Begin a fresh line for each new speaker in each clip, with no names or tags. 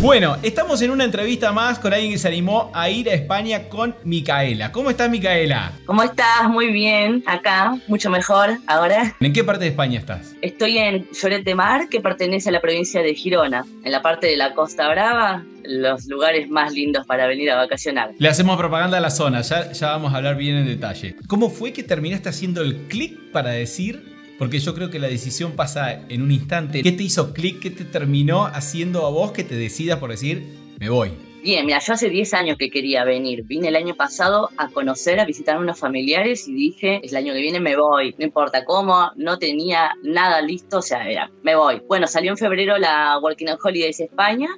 Bueno, estamos en una entrevista más con alguien que se animó a ir a España con Micaela. ¿Cómo estás, Micaela?
¿Cómo estás? Muy bien, acá, mucho mejor ahora.
¿En qué parte de España estás?
Estoy en Lloret de Mar, que pertenece a la provincia de Girona, en la parte de la Costa Brava, los lugares más lindos para venir a vacacionar.
Le hacemos propaganda a la zona, ya, ya vamos a hablar bien en detalle. ¿Cómo fue que terminaste haciendo el clic para decir porque yo creo que la decisión pasa en un instante. ¿Qué te hizo clic? ¿Qué te terminó haciendo a vos que te decidas por decir, me voy?
Bien, mira, yo hace 10 años que quería venir. Vine el año pasado a conocer, a visitar a unos familiares y dije, el año que viene me voy. No importa cómo, no tenía nada listo, o sea, era, me voy. Bueno, salió en febrero la Working Holidays España.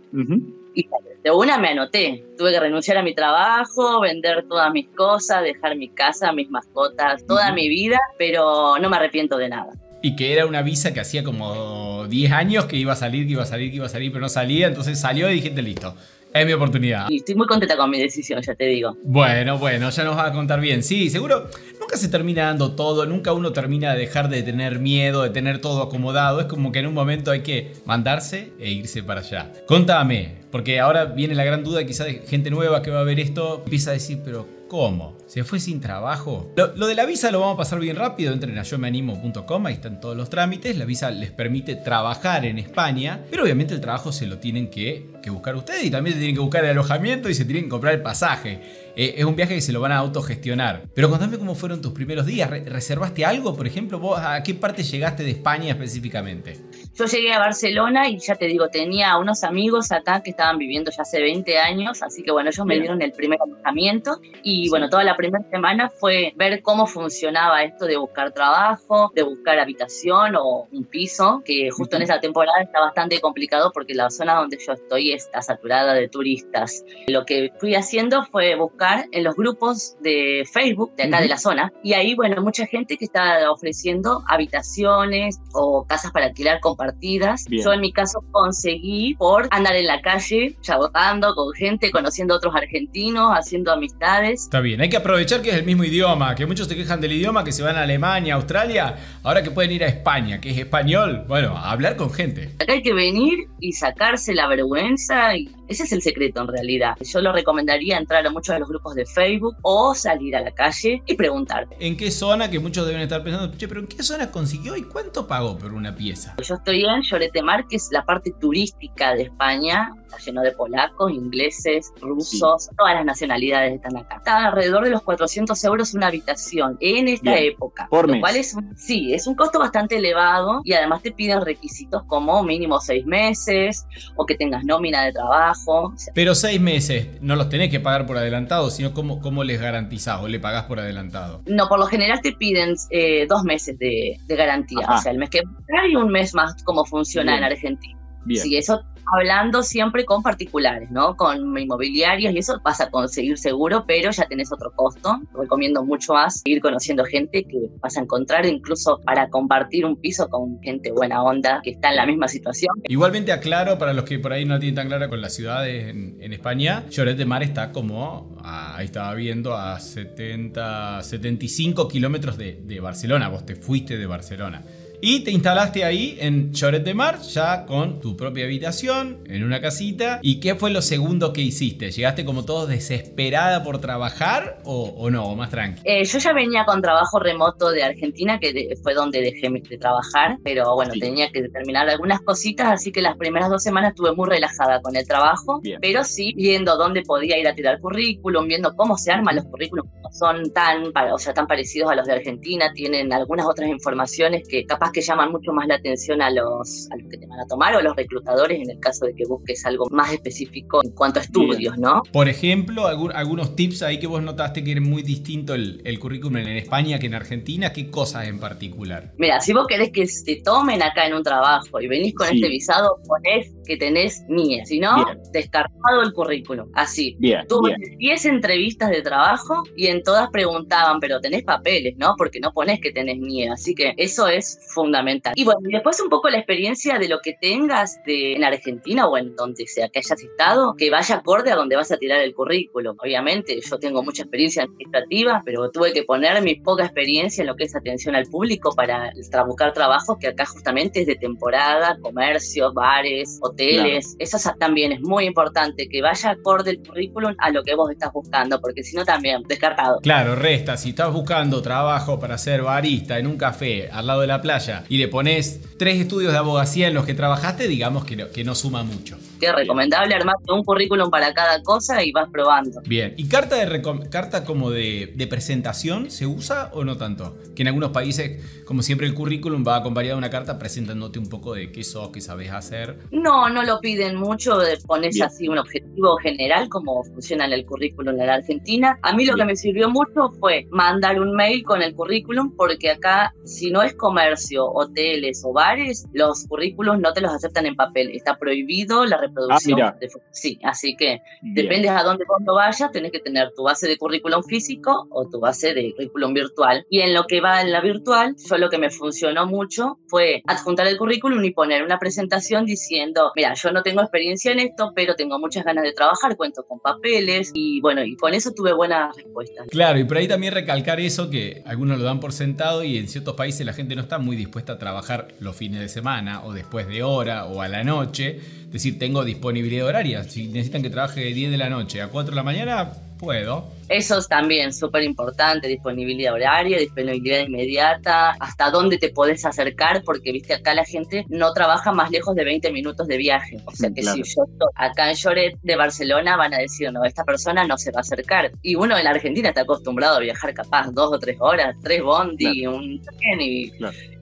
Y de una me anoté. Tuve que renunciar a mi trabajo, vender todas mis cosas, dejar mi casa, mis mascotas, toda mi vida, pero no me arrepiento de nada.
Y que era una visa que hacía como 10 años que iba a salir, que iba a salir, que iba a salir, pero no salía. Entonces salió y dijiste, listo, es mi oportunidad.
Y estoy muy contenta con mi decisión, ya te digo.
Bueno, bueno, ya nos va a contar bien. Sí, seguro, nunca se termina dando todo, nunca uno termina de dejar de tener miedo, de tener todo acomodado. Es como que en un momento hay que mandarse e irse para allá. Contame, porque ahora viene la gran duda, quizás de gente nueva que va a ver esto, empieza a decir, pero ¿cómo? ¿Se fue sin trabajo? Lo, de la visa lo vamos a pasar bien rápido. Entren a yomeanimo.com, ahí están todos los trámites. La visa les permite trabajar en España, pero obviamente el trabajo se lo tienen que, buscar ustedes y también se tienen que buscar el alojamiento y se tienen que comprar el pasaje. Eh, es un viaje que se lo van a autogestionar. Pero contame cómo fueron tus primeros días. ¿Reservaste algo, por ejemplo? ¿Vos a qué parte llegaste de España específicamente?
Yo llegué a Barcelona y ya te digo, tenía unos amigos acá que estaban viviendo ya hace 20 años, así que bueno, ellos me dieron el primer alojamiento y bueno, toda la primera semana fue ver cómo funcionaba esto de buscar trabajo, de buscar habitación o un piso, que justo en esa temporada está bastante complicado porque la zona donde yo estoy está saturada de turistas. Lo que fui haciendo fue buscar en los grupos de Facebook de acá de la zona y ahí, bueno, mucha gente que está ofreciendo habitaciones o casas para alquilar compartidas. Yo en mi caso conseguí por andar en la calle, chabotando con gente, conociendo a otros argentinos, haciendo amistades.
Está bien, hay que aprovechar que es el mismo idioma, que muchos se quejan del idioma, que se van a Alemania, Australia, ahora que pueden ir a España, que es español, bueno, a hablar con gente.
Acá hay que venir y sacarse la vergüenza y ese es el secreto en realidad. Yo lo recomendaría entrar a muchos de los grupos de Facebook o salir a la calle y preguntar.
¿En qué zona? Que muchos deben estar pensando, che, pero ¿en qué zona consiguió y cuánto pagó por una pieza?
Yo estoy en Lloret de Mar, que es la parte turística de España. Está lleno de polacos, ingleses, rusos, todas las nacionalidades están acá. Está alrededor de los 400 euros una habitación en esta época.
Por
lo cual es un, sí, es un costo bastante elevado y además te piden requisitos como mínimo seis meses o que tengas nómina de trabajo
pero seis meses no los tenés que pagar por adelantado, sino cómo, cómo les garantizás o le pagás por adelantado.
No, por lo general te piden eh, dos meses de, garantía. O sea, el mes que y un mes más como funciona en Argentina. Bien. Sí, eso hablando siempre con particulares, ¿no? Con inmobiliarios y eso vas a conseguir seguro, pero ya tenés otro costo. Recomiendo mucho más ir conociendo gente que vas a encontrar incluso para compartir un piso con gente buena onda que está en la misma situación.
Igualmente aclaro para los que por ahí no tienen tan clara con las ciudades en, España, Lloret de Mar está como, ahí estaba viendo, a 70, 75 kilómetros de, de Barcelona. Vos te fuiste de Barcelona. Y te instalaste ahí en Choret de Mar, ya con tu propia habitación, en una casita. ¿Y qué fue lo segundo que hiciste? ¿Llegaste como todos desesperada por trabajar o, no, o más tranqui?
Eh, yo ya venía con trabajo remoto de Argentina, que fue donde dejé de trabajar, pero bueno, tenía que terminar algunas cositas, así que las primeras dos semanas estuve muy relajada con el trabajo, pero sí viendo dónde podía ir a tirar currículum, viendo cómo se arman los currículums, son tan, o sea, tan parecidos a los de Argentina, tienen algunas otras informaciones que capaz capaz que llaman mucho más la atención a los, a los que te van a tomar o a los reclutadores en el caso de que busques algo más específico en cuanto a estudios, ¿no?
Por ejemplo, algunos tips ahí que vos notaste que era muy distinto el, el currículum en España que en Argentina, ¿qué cosas en particular?
Mira, si vos querés que te tomen acá en un trabajo y venís con este visado, ponés que tenés NIE, si no, descartado el currículum, así.
Bien,
Tuve 10 entrevistas de trabajo y en todas preguntaban, pero tenés papeles, ¿no? Porque no ponés que tenés NIE, así que eso es fundamental. Y bueno, y después un poco la experiencia de lo que tengas de, en Argentina o en donde sea que hayas estado, que vaya acorde a donde vas a tirar el currículum. Obviamente, yo tengo mucha experiencia administrativa, pero tuve que poner mi poca experiencia en lo que es atención al público para buscar trabajo, que acá justamente es de temporada, comercios, bares, hoteles. Eso también es muy importante, que vaya acorde el currículum a lo que vos estás buscando, porque si no también, descartado.
Claro, resta, si estás buscando trabajo para ser barista en un café al lado de la playa y le pones tres estudios de abogacía en los que trabajaste, digamos que no suma mucho
es recomendable armar un currículum para cada cosa y vas probando.
Bien, ¿y carta, de carta como de, presentación se usa o no tanto? Que en algunos países, como siempre, el currículum va acompañado de una carta presentándote un poco de qué sos, qué sabes hacer.
No, no lo piden mucho, pones así un objetivo general, como funciona en el currículum en la Argentina. A mí lo que me sirvió mucho fue mandar un mail con el currículum, porque acá, si no es comercio, hoteles o bares, los currículums no te los aceptan en papel. Está prohibido la producción. Ah, sí, así que depende a dónde vos vayas, tenés que tener tu base de currículum físico o tu base de currículum virtual. Y en lo que va en la virtual, yo lo que me funcionó mucho fue adjuntar el currículum y poner una presentación diciendo, mira, yo no tengo experiencia en esto, pero tengo muchas ganas de trabajar, cuento con papeles y bueno, y con eso tuve buenas respuestas.
Claro, y por ahí también recalcar eso que algunos lo dan por sentado y en ciertos países la gente no está muy dispuesta a trabajar los fines de semana o después de hora o a la noche. Decir, tengo disponibilidad horaria. Si necesitan que trabaje de 10 de la noche a 4 de la mañana, puedo.
Eso es también súper importante, disponibilidad horaria, disponibilidad inmediata, hasta dónde te podés acercar, porque viste, acá la gente no trabaja más lejos de 20 minutos de viaje. O sea que si yo estoy acá en Lloret de Barcelona, van a decir, no, esta persona no se va a acercar. Y uno en la Argentina está acostumbrado a viajar capaz dos o tres horas, tres bondi, un tren y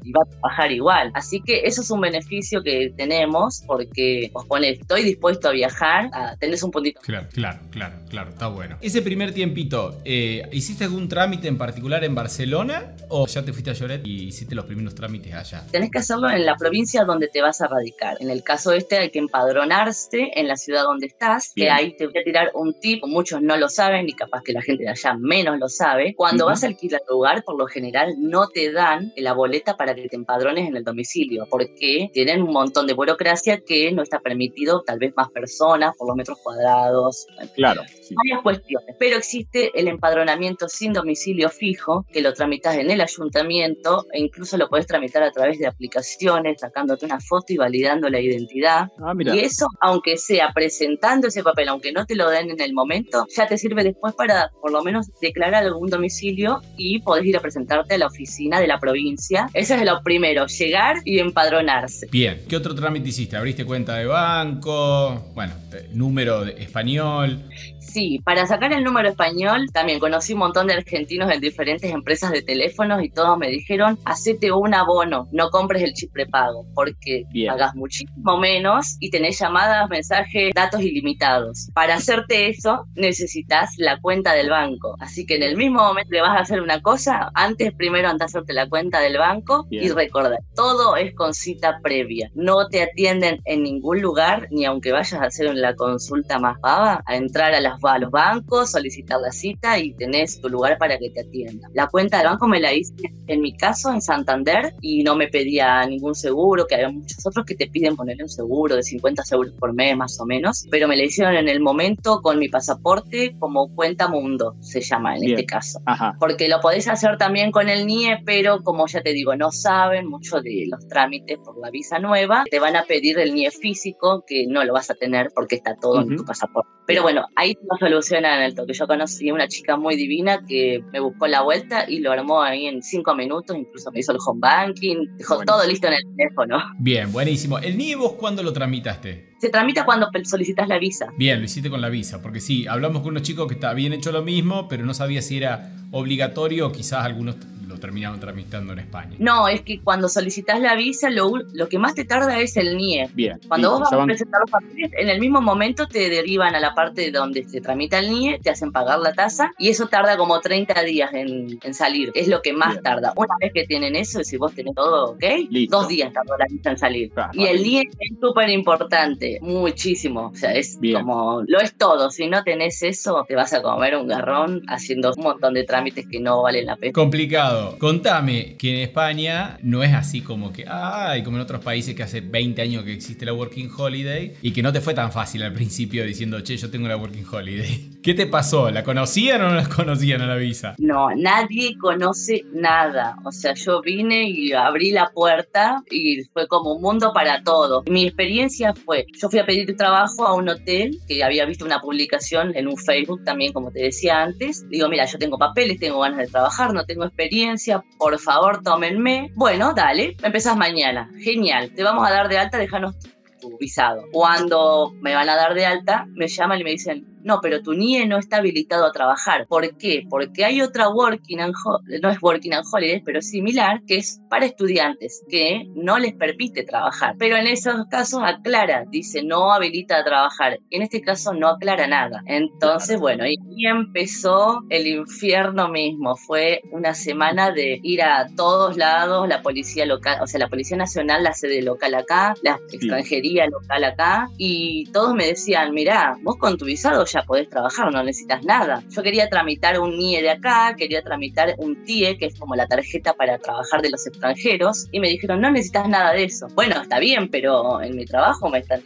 y va a trabajar igual. Así que eso es un beneficio que tenemos porque vos pones, estoy dispuesto a viajar, a, tenés un puntito.
Claro, claro, claro, claro, está bueno. Ese primer tiempito, eh, ¿hiciste algún trámite en particular en Barcelona o ya te fuiste a Lloret y hiciste los primeros trámites allá?
Tenés que hacerlo en la provincia donde te vas a radicar. En el caso este hay que empadronarse en la ciudad donde estás, que ahí te voy a tirar un tip, muchos no lo saben y capaz que la gente de allá menos lo sabe. Cuando vas a alquilar lugar, por lo general no te dan la boleta para que te empadrones en el domicilio, porque tienen un montón de burocracia que no está permitido, tal vez más personas por los metros cuadrados.
Claro.
Varias cuestiones, pero existe el empadronamiento sin domicilio fijo, que lo tramitas en el ayuntamiento e incluso lo puedes tramitar a través de aplicaciones, sacándote una foto y validando la identidad. Ah, y eso, aunque sea presentando ese papel, aunque no te lo den en el momento, ya te sirve después para por lo menos declarar algún domicilio y podés ir a presentarte a la oficina de la provincia. Ese es lo primero, llegar y empadronarse.
Bien, ¿qué otro trámite hiciste? ¿Abriste cuenta de banco? Bueno, número de español.
Sí, para sacar el número español también conocí un montón de argentinos en diferentes empresas de teléfonos y todos me dijeron, hacete un abono, no compres el chip prepago, porque pagas muchísimo menos y tenés llamadas, mensajes, datos ilimitados. Para hacerte eso necesitas la cuenta del banco. Así que en el mismo momento que vas a hacer una cosa, antes primero anda a hacerte la cuenta del banco y recordar, todo es con cita previa. No te atienden en ningún lugar, ni aunque vayas a hacer la consulta más pava, a entrar a las a los bancos, solicitar la cita y tenés tu lugar para que te atiendan. La cuenta del banco me la hice en mi caso en Santander y no me pedía ningún seguro, que hay muchos otros que te piden ponerle un seguro de 50 euros por mes más o menos, pero me la hicieron en el momento con mi pasaporte como cuenta mundo, se llama en este caso. Porque lo podés hacer también con el NIE, pero como ya te digo, no saben mucho de los trámites por la visa nueva, te van a pedir el NIE físico, que no lo vas a tener porque está todo en tu pasaporte. Pero bueno, ahí no soluciona en el toque. Yo conocí a una chica muy divina que me buscó la vuelta y lo armó ahí en cinco minutos, incluso me hizo el home banking, dejó todo listo en el teléfono.
Bien, buenísimo. ¿El NIE vos cuándo lo tramitaste?
Se tramita cuando solicitas la visa.
Bien, lo hiciste con la visa, porque sí, hablamos con unos chicos que habían hecho lo mismo, pero no sabía si era obligatorio o quizás algunos lo terminaron tramitando en España.
No, es que cuando solicitas la visa, lo, lo que más te tarda es el NIE.
Bien.
Cuando
listo,
vos vas a presentar los papeles, en el mismo momento te derivan a la parte donde se tramita el NIE, te hacen pagar la tasa y eso tarda como 30 días en, en salir. Es lo que más
Bien.
tarda. Una vez que tienen eso, si vos tenés todo ok,
Listo.
dos días tardó la visa en salir.
Claro,
Y el. NIE es súper importante, muchísimo. O sea, es
Bien.
como, lo es todo. Si no tenés eso, te vas a comer un garrón haciendo un montón de trámites que no valen la pena.
Complicado. Contame que en España no es así como que, ay, como en otros países que hace 20 años que existe la Working Holiday y que no te fue tan fácil al principio diciendo, che, yo tengo la Working Holiday. ¿Qué te pasó? ¿La conocían o no la conocían a la visa?
No, nadie conoce nada. O sea, yo vine y abrí la puerta y fue como un mundo para todos. Mi experiencia fue, yo fui a pedir trabajo a un hotel que había visto una publicación en un Facebook también, como te decía antes. Digo, mira, yo tengo papeles, tengo ganas de trabajar, no tengo experiencia, por favor, tómenme. Bueno, dale, empezás mañana. Genial, te vamos a dar de alta, déjanos tu visado. Cuando me van a dar de alta, me llaman y me dicen, no, pero tu NIE no está habilitado a trabajar. ¿Por qué? Porque hay otra Working and no es Working and Holidays, pero similar, que es para estudiantes, que no les permite trabajar. Pero en esos casos aclara, dice no habilita a trabajar. En este caso no aclara nada. Entonces, bueno, y empezó el infierno mismo. Fue una semana de ir a todos lados, la policía local, o sea, la Policía Nacional, la sede local acá, la extranjería local acá, y todos me decían, mirá, vos con tu visado ya podés trabajar, no necesitas nada. Yo quería tramitar un NIE de acá, quería tramitar un TIE, que es como la tarjeta para trabajar de los extranjeros, y me dijeron, no necesitas nada de eso. Bueno, está bien, pero en mi trabajo me están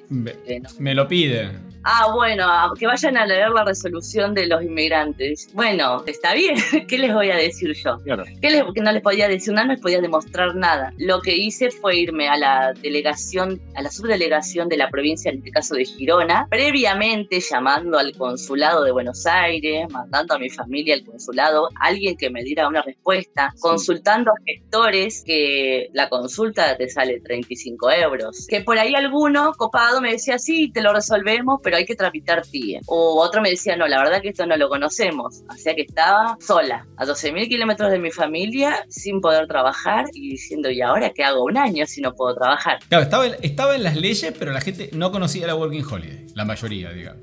me lo piden.
Ah, bueno, que vayan a leer la resolución de los inmigrantes. Bueno, está bien, ¿qué les voy a decir yo?
Claro.
¿Qué les, que no les podía decir nada? No les podía demostrar nada. Lo que hice fue irme a la delegación, a la subdelegación de la provincia, en este caso de Girona, previamente llamando al consulado de Buenos Aires, mandando a mi familia al consulado, alguien que me diera una respuesta, consultando a gestores que la consulta te sale 35 euros. Que por ahí alguno copado me decía, sí, te lo resolvemos, pero hay que tramitar TIE. O otro me decía, no, la verdad que esto no lo conocemos. O sea que estaba sola, a 12.000 kilómetros de mi familia, sin poder trabajar y diciendo, ¿y ahora qué hago un año si no puedo trabajar?
Claro, estaba en, estaba en las leyes, pero la gente no conocía la Working Holiday. La mayoría, digamos.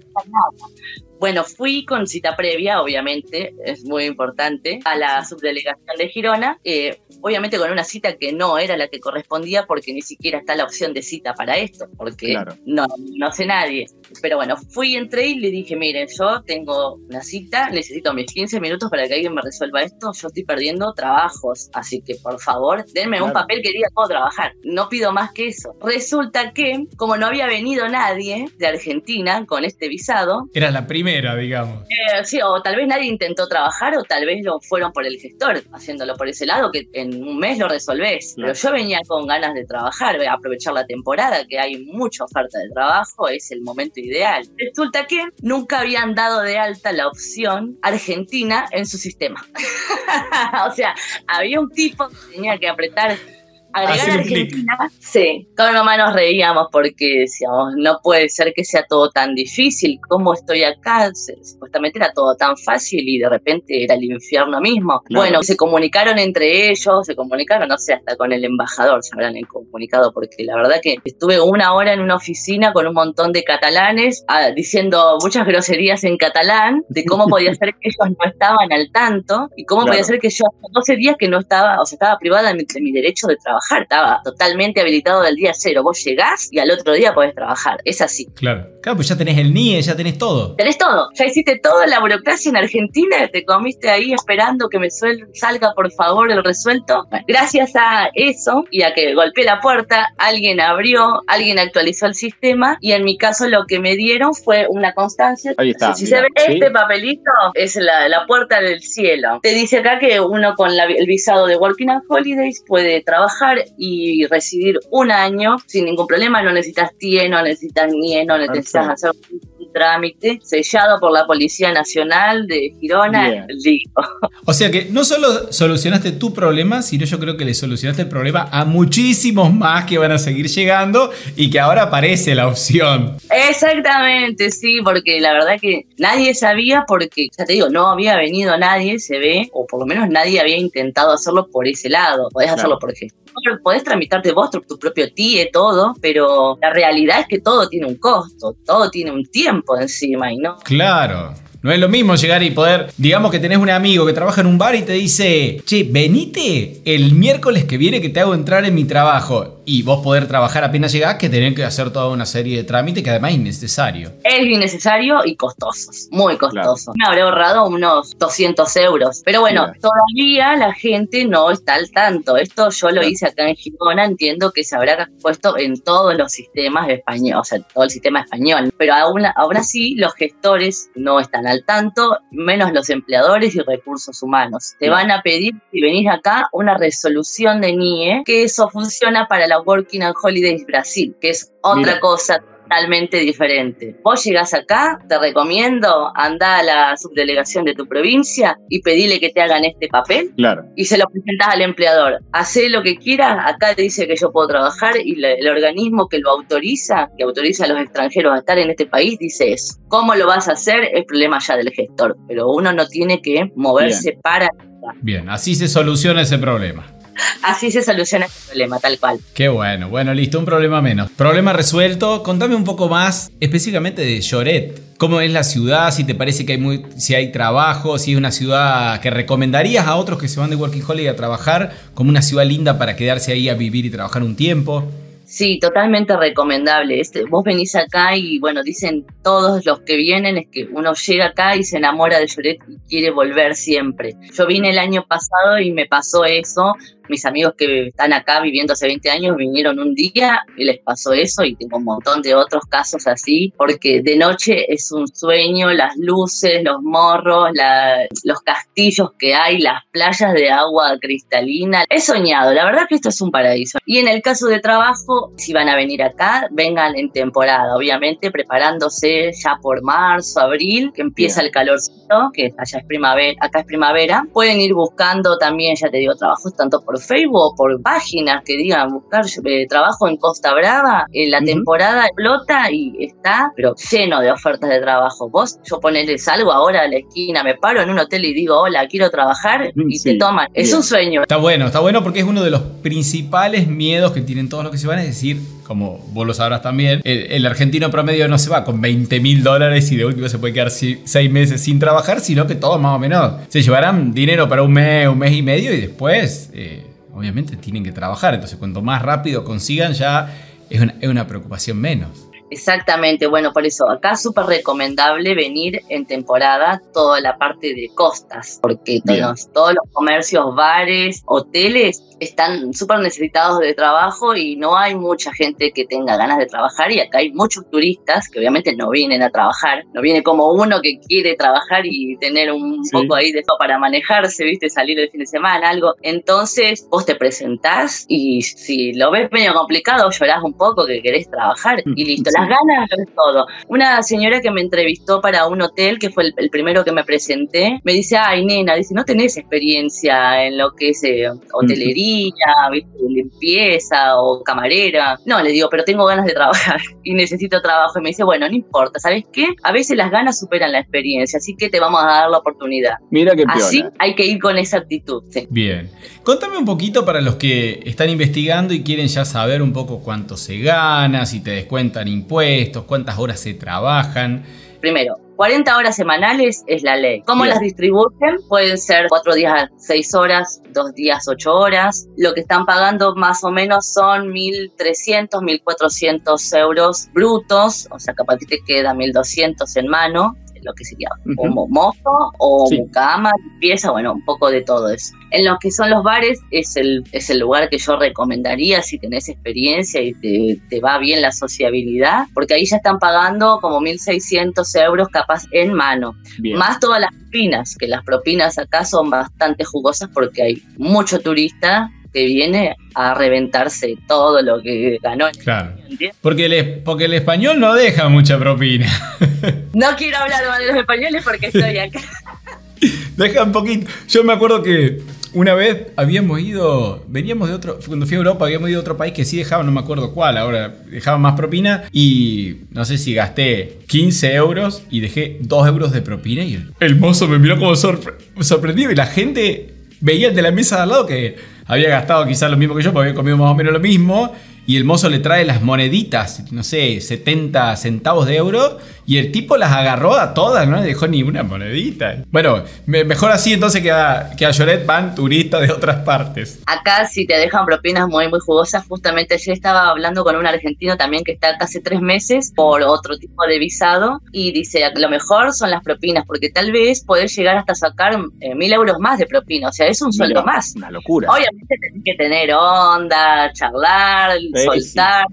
Bueno, fui con cita previa, obviamente, es muy importante, a la subdelegación de Girona, eh, obviamente con una cita que no era la que correspondía porque ni siquiera está la opción de cita para esto, porque
Claro.
no, no sé nadie. Pero bueno, fui, entré y le dije, miren, yo tengo una cita, necesito mis 15 minutos para que alguien me resuelva esto, yo estoy perdiendo trabajos, así que por favor, denme un papel que diga puedo trabajar. No pido más que eso. Resulta que, como no había venido nadie de Argentina con este visado,
Era la primera, digamos.
eh, sí, o tal vez nadie intentó trabajar o tal vez lo fueron por el gestor, haciéndolo por ese lado, que en un mes lo resolvés.
Claro.
Pero yo venía con ganas de trabajar, aprovechar la temporada, que hay mucha oferta de trabajo, es el momento ideal. Resulta que nunca habían dado de alta la opción Argentina en su sistema. o sea, había un tipo que tenía que apretar agregar
Hacer.
Argentina. Sí, con mamá nos reíamos porque decíamos, no puede ser que sea todo tan difícil, ¿cómo estoy acá? Supuestamente era todo tan fácil y de repente era el infierno mismo.
Claro.
Bueno, se comunicaron entre ellos, se comunicaron, no sé, hasta con el embajador se habrán comunicado, porque la verdad que estuve una hora en una oficina con un montón de catalanes ah, diciendo muchas groserías en catalán de cómo podía ser que ellos no estaban al tanto y cómo
Claro.
podía ser que yo hace 12 días que no estaba, o sea, estaba privada de mi, de mi derecho de trabajar, estaba totalmente habilitado del día cero. Vos llegás y al otro día podés trabajar, es así.
Claro. Claro, pues ya tenés el NIE, ya tenés todo.
Tenés todo, ya hiciste toda la burocracia en Argentina, te comiste ahí esperando que me suel- salga por favor el resuelto. Bueno, gracias a eso y a que golpeé la puerta, alguien abrió, alguien actualizó el sistema y en mi caso lo que me dieron fue una constancia.
Ahí está,
Si
mira,
se ve
¿sí?
este papelito, es la, la puerta del cielo. Te dice acá que uno con la- el visado de Working and Holidays puede trabajar y residir un año sin ningún problema, no necesitas TIE, no necesitas NIE, no necesitas
Perfecto.
hacer un trámite sellado por la Policía Nacional de Girona. Listo.
O sea que no solo solucionaste tu problema, sino yo creo que le solucionaste el problema a muchísimos más que van a seguir llegando y que ahora aparece la opción.
Exactamente, sí, porque la verdad que nadie sabía porque, ya te digo, no había venido nadie, se ve, o por lo menos nadie había intentado hacerlo por ese lado. Podés hacerlo por ejemplo podés tramitarte vos tu, propio TIE, todo, pero la realidad es que todo tiene un costo, todo tiene un tiempo encima y no.
Claro. No es lo mismo llegar y poder, digamos que tenés un amigo que trabaja en un bar y te dice, che, venite el miércoles que viene que te hago entrar en mi trabajo y vos poder trabajar apenas llegás que tener que hacer toda una serie de trámites que además es innecesario.
Es innecesario y costoso, muy costoso. Me habré ahorrado unos 200 euros. Pero bueno, todavía la gente no está al tanto. Esto yo lo hice acá en Girona, entiendo que se habrá puesto en todos los sistemas españoles, o sea, todo el sistema español. Pero aún, aún así los gestores no están al tanto, menos los empleadores y recursos humanos. Te van a pedir, si venís acá, una resolución de NIE, que eso funciona para la Working and Holidays Brasil, que es otra cosa totalmente diferente. Vos llegás acá, te recomiendo, anda a la subdelegación de tu provincia y pedile que te hagan este papel.
Claro.
Y se lo presentás al empleador. Hacé lo que quieras, acá te dice que yo puedo trabajar y el organismo que lo autoriza, que autoriza a los extranjeros a estar en este país, dice eso. ¿Cómo lo vas a hacer? Es problema ya del gestor, pero uno no tiene que moverse para...
Bien, así se soluciona ese problema.
Así se soluciona el problema, tal cual.
Qué bueno, bueno, listo, un problema menos. Problema resuelto. Contame un poco más específicamente de Lloret. ¿Cómo es la ciudad? Si te parece que hay muy, si hay trabajo, si es una ciudad que recomendarías a otros que se van de Working Holiday a trabajar como una ciudad linda para quedarse ahí a vivir y trabajar un tiempo.
Sí, totalmente recomendable. Este, vos venís acá y bueno, dicen todos los que vienen es que uno llega acá y se enamora de Lloret y quiere volver siempre. Yo vine el año pasado y me pasó eso mis amigos que están acá viviendo hace 20 años vinieron un día y les pasó eso y tengo un montón de otros casos así, porque de noche es un sueño, las luces, los morros, los castillos que hay, las playas de agua cristalina. He soñado, la verdad que esto es un paraíso. Y en el caso de trabajo, si van a venir acá, vengan en temporada, obviamente preparándose ya por marzo, abril, que empieza el que allá es primavera, acá es primavera. Pueden ir buscando también, ya te digo, trabajos tanto por Facebook por páginas que digan buscar eh, trabajo en Costa Brava, en la temporada explota y está, pero lleno de ofertas de trabajo. Vos, yo ponele, salgo ahora a la esquina, me paro en un hotel y digo, hola, quiero trabajar mm, y te toman. Es un sueño.
Está bueno, está bueno porque es uno de los principales miedos que tienen todos los que se van, es decir, como vos lo sabrás también, el, argentino promedio no se va con 20 mil dólares y de último se puede quedar seis meses sin trabajar, sino que todos más o menos se llevarán dinero para un mes, un mes y medio y después... Eh, obviamente tienen que trabajar, entonces cuanto más rápido consigan ya es una, preocupación menos.
Exactamente, bueno, por eso acá es súper recomendable venir en temporada toda la parte de costas, porque todos los comercios, bares, hoteles están súper necesitados de trabajo y no hay mucha gente que tenga ganas de trabajar y acá hay muchos turistas que obviamente no vienen a trabajar, no viene como uno que quiere trabajar y tener un poco ahí de para manejarse, viste, salir el fin de semana, algo. Entonces vos te presentás y si lo ves medio complicado, llorás un poco que querés trabajar y listo, las ganas es todo. Una señora que me entrevistó para un hotel, que fue el, primero que me presenté, me dice, ay nena, dice, no tenés experiencia en lo que es eh, hotelería limpieza o camarera. No, le digo, pero tengo ganas de trabajar y necesito trabajo. Y me dice, bueno, no importa, ¿sabes qué? A veces las ganas superan la experiencia, así que te vamos a dar la oportunidad.
Mira qué
Así hay que ir con esa actitud.
Bien. Contame un poquito para los que están investigando y quieren ya saber un poco cuánto se gana, si te descuentan impuestos, cuántas horas se trabajan.
Primero, 40 horas semanales es la ley. ¿Cómo las distribuyen? Pueden ser 4 días 6 horas, 2 días 8 horas. Lo que están pagando más o menos son 1.300, 1.400 euros brutos, o sea, capaz que te queda 1.200 en mano lo que sería como mozo o cama, limpieza, bueno, un poco de todo eso. En lo que son los bares es el, es el lugar que yo recomendaría si tenés experiencia y te, va bien la sociabilidad, porque ahí ya están pagando como 1.600 euros capaz en mano, más todas las propinas, que las propinas acá son bastante jugosas porque hay mucho turista que viene a reventarse todo lo que ganó.
Claro. Porque el, porque el español no deja mucha propina.
No quiero hablar más de los españoles porque estoy acá.
Deja un poquito. Yo me acuerdo que una vez habíamos ido, veníamos de otro, cuando fui a Europa habíamos ido a otro país que sí dejaba, no me acuerdo cuál, ahora dejaba más propina y no sé si gasté 15 euros y dejé 2 euros de propina y el, mozo me miró como sorprendido y la gente veía de la mesa de al lado que había gastado quizás lo mismo que yo, porque había comido más o menos lo mismo y el mozo le trae las moneditas, no sé, 70 centavos de euro, y el tipo las agarró a todas, no le dejó ni una monedita. Bueno, mejor así entonces que a, que a Lloret van turistas de otras partes.
Acá si te dejan propinas muy, muy jugosas, justamente ayer estaba hablando con un argentino también que está casi tres meses por otro tipo de visado, y dice, lo mejor son las propinas, porque tal vez podés llegar hasta sacar eh, mil euros más de propina, o sea, es un sueldo más.
Una locura.
Obviamente tenés que tener onda, charlar, soltar.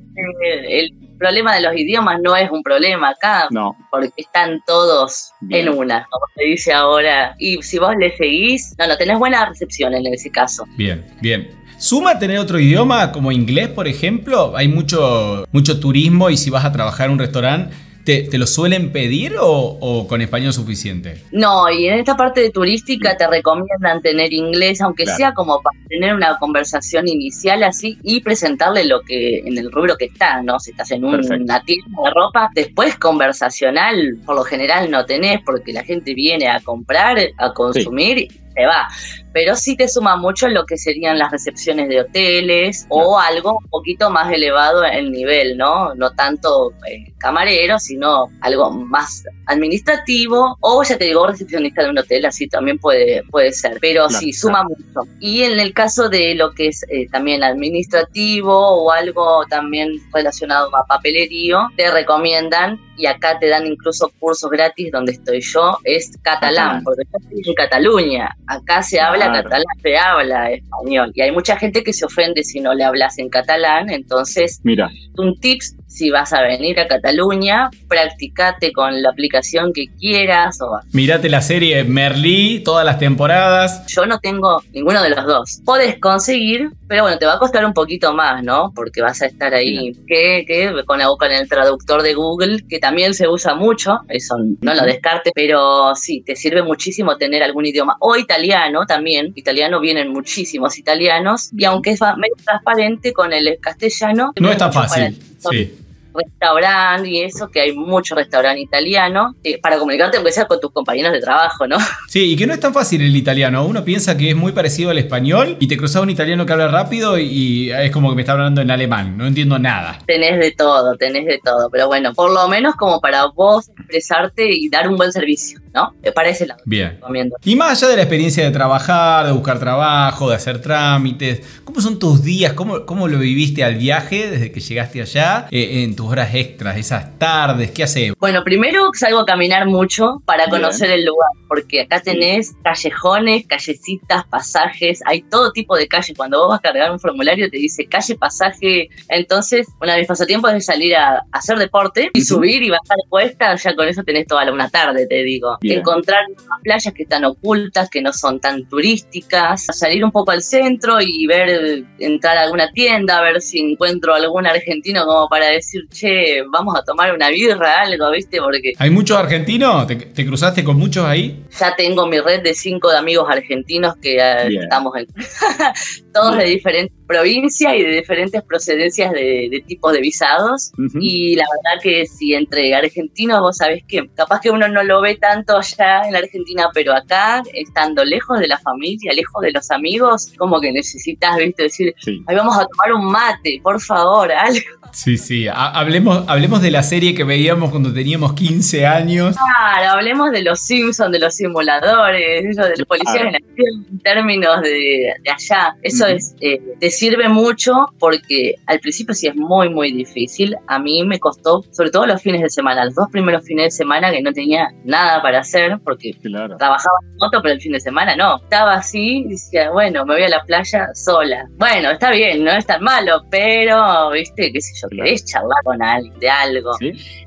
El problema de los idiomas no es un problema acá,
no.
porque están todos en una, como se dice ahora. Y si vos le seguís, no, no, tenés buena recepción en ese caso.
Bien, bien. ¿Suma tener otro idioma como inglés, por ejemplo? Hay mucho, mucho turismo y si vas a trabajar en un restaurante, ¿Te, lo suelen pedir o, con español suficiente?
No, y en esta parte de turística te recomiendan tener inglés, aunque sea como para tener una conversación inicial así y presentarle lo que en el rubro que estás, ¿no? Si estás en una tienda de ropa, después conversacional por lo general no tenés porque la gente viene a comprar, a consumir se va. Pero sí te suma mucho lo que serían las recepciones de hoteles o algo un poquito más elevado el nivel, ¿no? No tanto eh, camarero, sino algo más administrativo o ya te digo recepcionista de un hotel, así también puede, puede ser, pero sí suma mucho. Y en el caso de lo que es eh, también administrativo o algo también relacionado a papelerío, te recomiendan y acá te dan incluso cursos gratis donde estoy yo, es catalán, porque yo estoy en Cataluña, acá se habla catalán se habla español. Y hay mucha gente que se ofende si no le hablas en catalán. Entonces,
Mira.
un tips si vas a venir a Cataluña, practicate con la aplicación que quieras. O...
Mírate la serie Merlí, todas las temporadas.
Yo no tengo ninguno de los dos. Puedes conseguir, pero bueno, te va a costar un poquito más, ¿no? Porque vas a estar ahí que, que con, con el traductor de Google, que también se usa mucho, eso no lo descarte, pero sí, te sirve muchísimo tener algún idioma. O italiano también, italiano vienen muchísimos italianos, y aunque es medio transparente con el castellano...
No es tan fácil, sí
restaurante y eso, que hay mucho restaurante italiano, eh, para comunicarte aunque sea con tus compañeros de trabajo, ¿no?
Sí, y que no es tan fácil el italiano. Uno piensa que es muy parecido al español y te cruzas un italiano que habla rápido y es como que me está hablando en alemán, no entiendo nada.
Tenés de todo, tenés de todo, pero bueno, por lo menos como para vos expresarte y dar un buen servicio, ¿no? Me parece la
Bien. Y más allá de la experiencia de trabajar, de buscar trabajo, de hacer trámites, ¿cómo son tus días? ¿Cómo, cómo lo viviste al viaje desde que llegaste allá eh, en tu horas extras, esas tardes? ¿Qué hace?
Bueno, primero salgo a caminar mucho para conocer el lugar, porque acá tenés callejones, callecitas, pasajes, hay todo tipo de calles. Cuando vos vas a cargar un formulario te dice calle, pasaje. Entonces, una de mis pasatiempos es salir a, hacer deporte y subir y bajar cuestas, ya con eso tenés toda una tarde, te digo. Encontrar playas que están ocultas, que no son tan turísticas, salir un poco al centro y ver, entrar a alguna tienda, a ver si encuentro algún argentino como para decir, che, vamos a tomar una birra, algo, ¿viste? Porque...
¿Hay muchos argentinos? ¿Te, cruzaste con muchos ahí?
Ya tengo mi red de cinco de amigos argentinos que eh, estamos en... todos de diferentes provincias y de diferentes procedencias de, tipos de visados. Y la verdad que si entre argentinos, vos sabés que capaz que uno no lo ve tanto allá en la Argentina, pero acá, estando lejos de la familia, lejos de los amigos, como que necesitas, ¿viste? Decir, ahí vamos a tomar un mate, por favor, algo.
Sí, sí. Hablemos, hablemos de la serie que veíamos cuando teníamos 15 años.
Claro, hablemos de los Simpsons, de los simuladores, de los policías en acción, en términos de, allá. Eso es, eh, te sirve mucho porque al principio sí es muy, muy difícil. A mí me costó, sobre todo los fines de semana, los dos primeros fines de semana que no tenía nada para hacer porque trabajaba en moto, pero el fin de semana no. Estaba así y decía, bueno, me voy a la playa sola. Bueno, está bien, no es tan malo, pero, viste, qué sé yo, querés charlar con alguien de algo.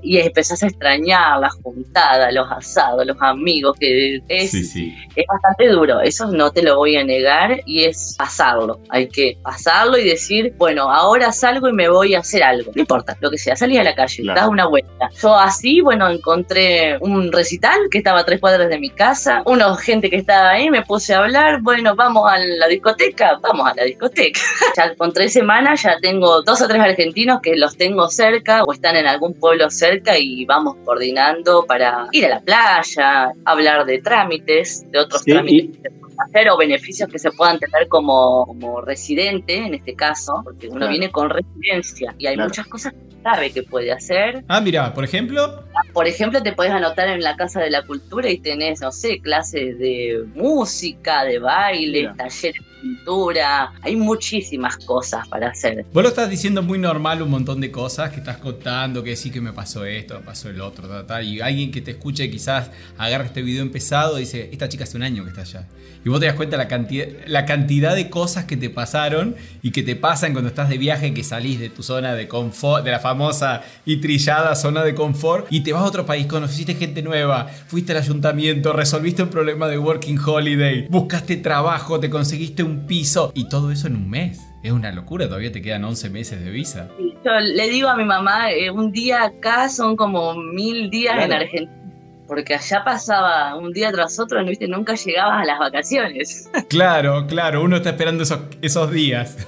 Y empezás a extrañar la juntada, los asados, los amigos, que es, es bastante duro. Eso no te lo voy a negar y es pasarlo Hay que pasarlo y decir, bueno, ahora salgo y me voy a hacer algo. No importa, lo que sea, salí a la calle, das una vuelta. Yo así, bueno, encontré un recital que estaba a tres cuadras de mi casa, una gente que estaba ahí, me puse a hablar, bueno, vamos a la discoteca, vamos a la discoteca. ya con tres semanas ya tengo dos o tres argentinos que los tengo cerca o están en algún pueblo cerca y vamos coordinando para ir a la playa, hablar de trámites, de otros trámites hacer o beneficios que se puedan tener como, como residente, en este caso, porque uno viene con residencia y hay muchas cosas que sabe que puede hacer.
Ah, mira, por ejemplo.
Por ejemplo, te puedes anotar en la Casa de la Cultura y tenés, no sé, clases de música, de baile, talleres pintura, hay muchísimas cosas para hacer.
Vos lo estás diciendo muy normal un montón de cosas que estás contando, que sí que me pasó esto, me pasó el otro, y alguien que te escuche quizás agarra este video empezado y dice, esta chica hace un año que está allá. Y vos te das cuenta la cantidad, la cantidad de cosas que te pasaron y que te pasan cuando estás de viaje, que salís de tu zona de confort, de la famosa y trillada zona de confort, y te vas a otro país, conociste gente nueva, fuiste al ayuntamiento, resolviste un problema de working holiday, buscaste trabajo, te conseguiste un piso y todo eso en un mes. Es una locura, todavía te quedan 11 meses de visa.
Yo le digo a mi mamá, eh, un día acá son como mil días en Argentina porque allá pasaba un día tras otro, ¿no? ¿viste? nunca llegabas a las vacaciones.
Claro, claro, uno está esperando esos, esos días.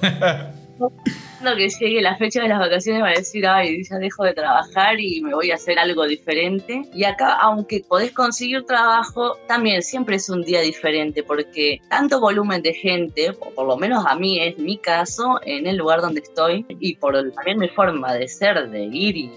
que llegue la fecha de las vacaciones para decir, ay, ya dejo de trabajar y me voy a hacer algo diferente. Y acá, aunque podés conseguir trabajo, también siempre es un día diferente porque tanto volumen de gente, o por lo menos a mí es mi caso, en el lugar donde estoy, y por también mi forma de ser, de ir y,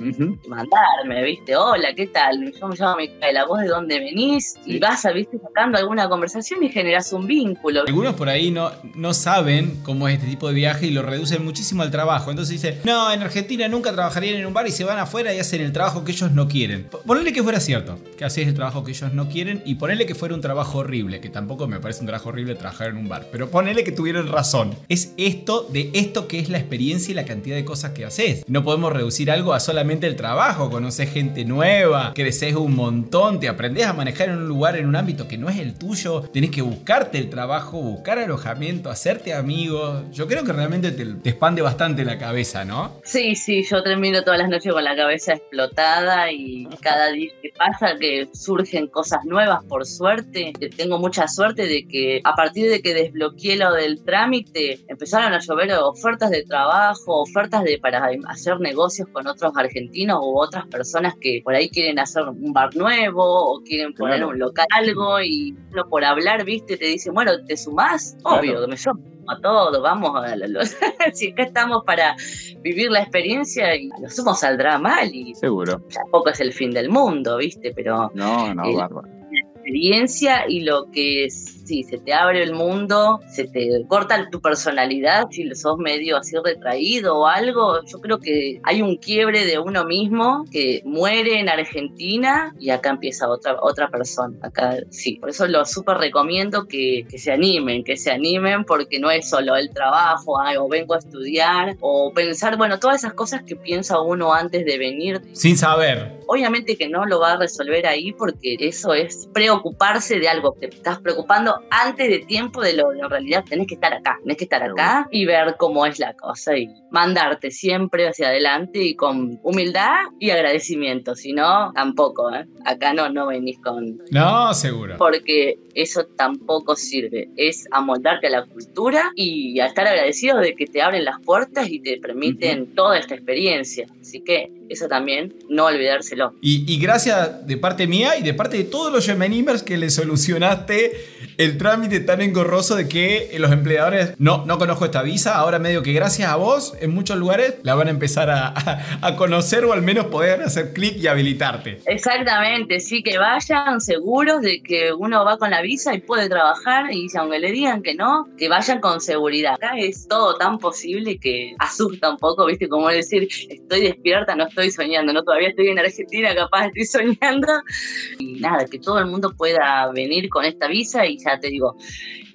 mandarme, ¿viste? Hola, ¿qué tal? Yo me llamo Micaela, ¿vos de dónde venís? Y vas, a ¿viste? Sacando alguna conversación y generas un vínculo.
Algunos por ahí no, no saben cómo es este tipo de viaje y lo reducen muchísimo al trabajo. Entonces dice, no, en Argentina nunca trabajarían en un bar y se van afuera y hacen el trabajo que ellos no quieren. Ponerle que fuera cierto, que hacéis el trabajo que ellos no quieren y ponerle que fuera un trabajo horrible, que tampoco me parece un trabajo horrible trabajar en un bar, pero ponerle que tuvieran razón. Es esto de esto que es la experiencia y la cantidad de cosas que haces. No podemos reducir algo a solamente el trabajo, conoces gente nueva, creces un montón, te aprendes a manejar en un lugar, en un ámbito que no es el tuyo, tenés que buscarte el trabajo, buscar alojamiento, hacerte amigos. Yo creo que realmente te, te expande bastante la cabeza, ¿no?
Sí, sí, yo termino todas las noches con la cabeza explotada y cada día que pasa que surgen cosas nuevas, por suerte. Tengo mucha suerte de que a partir de que desbloqueé lo del trámite, empezaron a llover ofertas de trabajo, ofertas de para hacer negocios con otros argentinos u otras personas que por ahí quieren hacer un bar nuevo o quieren poner un local algo y no por hablar, viste, te dicen, bueno, ¿te sumás? Obvio que me sumo a todo, vamos a los, si acá estamos para vivir la experiencia y lo sumo saldrá mal y
seguro
tampoco es el fin del mundo, ¿viste? Pero
no, no, bárbaro.
La experiencia y lo que es sí, se te abre el mundo, se te corta tu personalidad, si sos medio así retraído o algo, yo creo que hay un quiebre de uno mismo que muere en Argentina y acá empieza otra, otra persona. Acá sí, por eso lo súper recomiendo que, que, se animen, que se animen porque no es solo el trabajo, o vengo a estudiar, o pensar, bueno, todas esas cosas que piensa uno antes de venir.
Sin saber.
Obviamente que no lo va a resolver ahí porque eso es preocuparse de algo, te estás preocupando antes de tiempo de lo que en realidad tenés que estar acá, tenés que estar acá y ver cómo es la cosa y mandarte siempre hacia adelante y con humildad y agradecimiento, si no, tampoco, ¿eh? acá no, no venís con...
No, seguro.
Porque eso tampoco sirve, es amoldarte a la cultura y a estar agradecido de que te abren las puertas y te permiten toda esta experiencia, así que eso también, no olvidárselo.
Y, gracias de parte mía y de parte de todos los Gemenimers que le solucionaste el trámite tan engorroso de que los empleadores no, no conozco esta visa, ahora medio que gracias a vos en muchos lugares la van a empezar a, a, conocer o al menos poder hacer clic y habilitarte.
Exactamente, sí, que vayan seguros de que uno va con la visa y puede trabajar y aunque le digan que no, que vayan con seguridad. Acá es todo tan posible que asusta un poco, ¿viste? Como decir, estoy despierta, no estoy soñando, ¿no? Todavía estoy en Argentina, capaz estoy soñando. Y nada, que todo el mundo pueda venir con esta visa y ya te digo,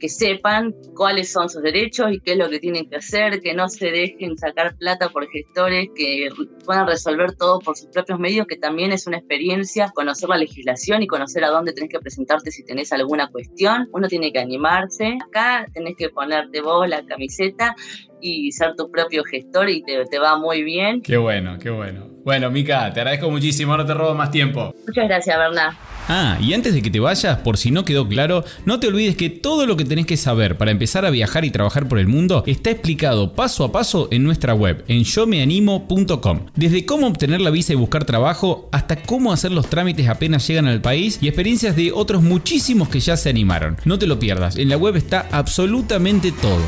que sepan cuáles son sus derechos y qué es lo que tienen que hacer, que no se dejen sacar plata por gestores, que puedan resolver todo por sus propios medios, que también es una experiencia conocer la legislación y conocer a dónde tenés que presentarte si tenés alguna cuestión. Uno tiene que animarse. Acá tenés que ponerte vos la camiseta y ser tu propio gestor y te, te, va muy bien.
Qué bueno, qué bueno. Bueno, Mica, te agradezco muchísimo, no te robo más tiempo.
Muchas gracias, Bernard.
Ah, y antes de que te vayas, por si no quedó claro, no te olvides que todo lo que tenés que saber para empezar a viajar y trabajar por el mundo está explicado paso a paso en nuestra web, en yomeanimo.com. Desde cómo obtener la visa y buscar trabajo, hasta cómo hacer los trámites apenas llegan al país y experiencias de otros muchísimos que ya se animaron. No te lo pierdas, en la web está absolutamente todo.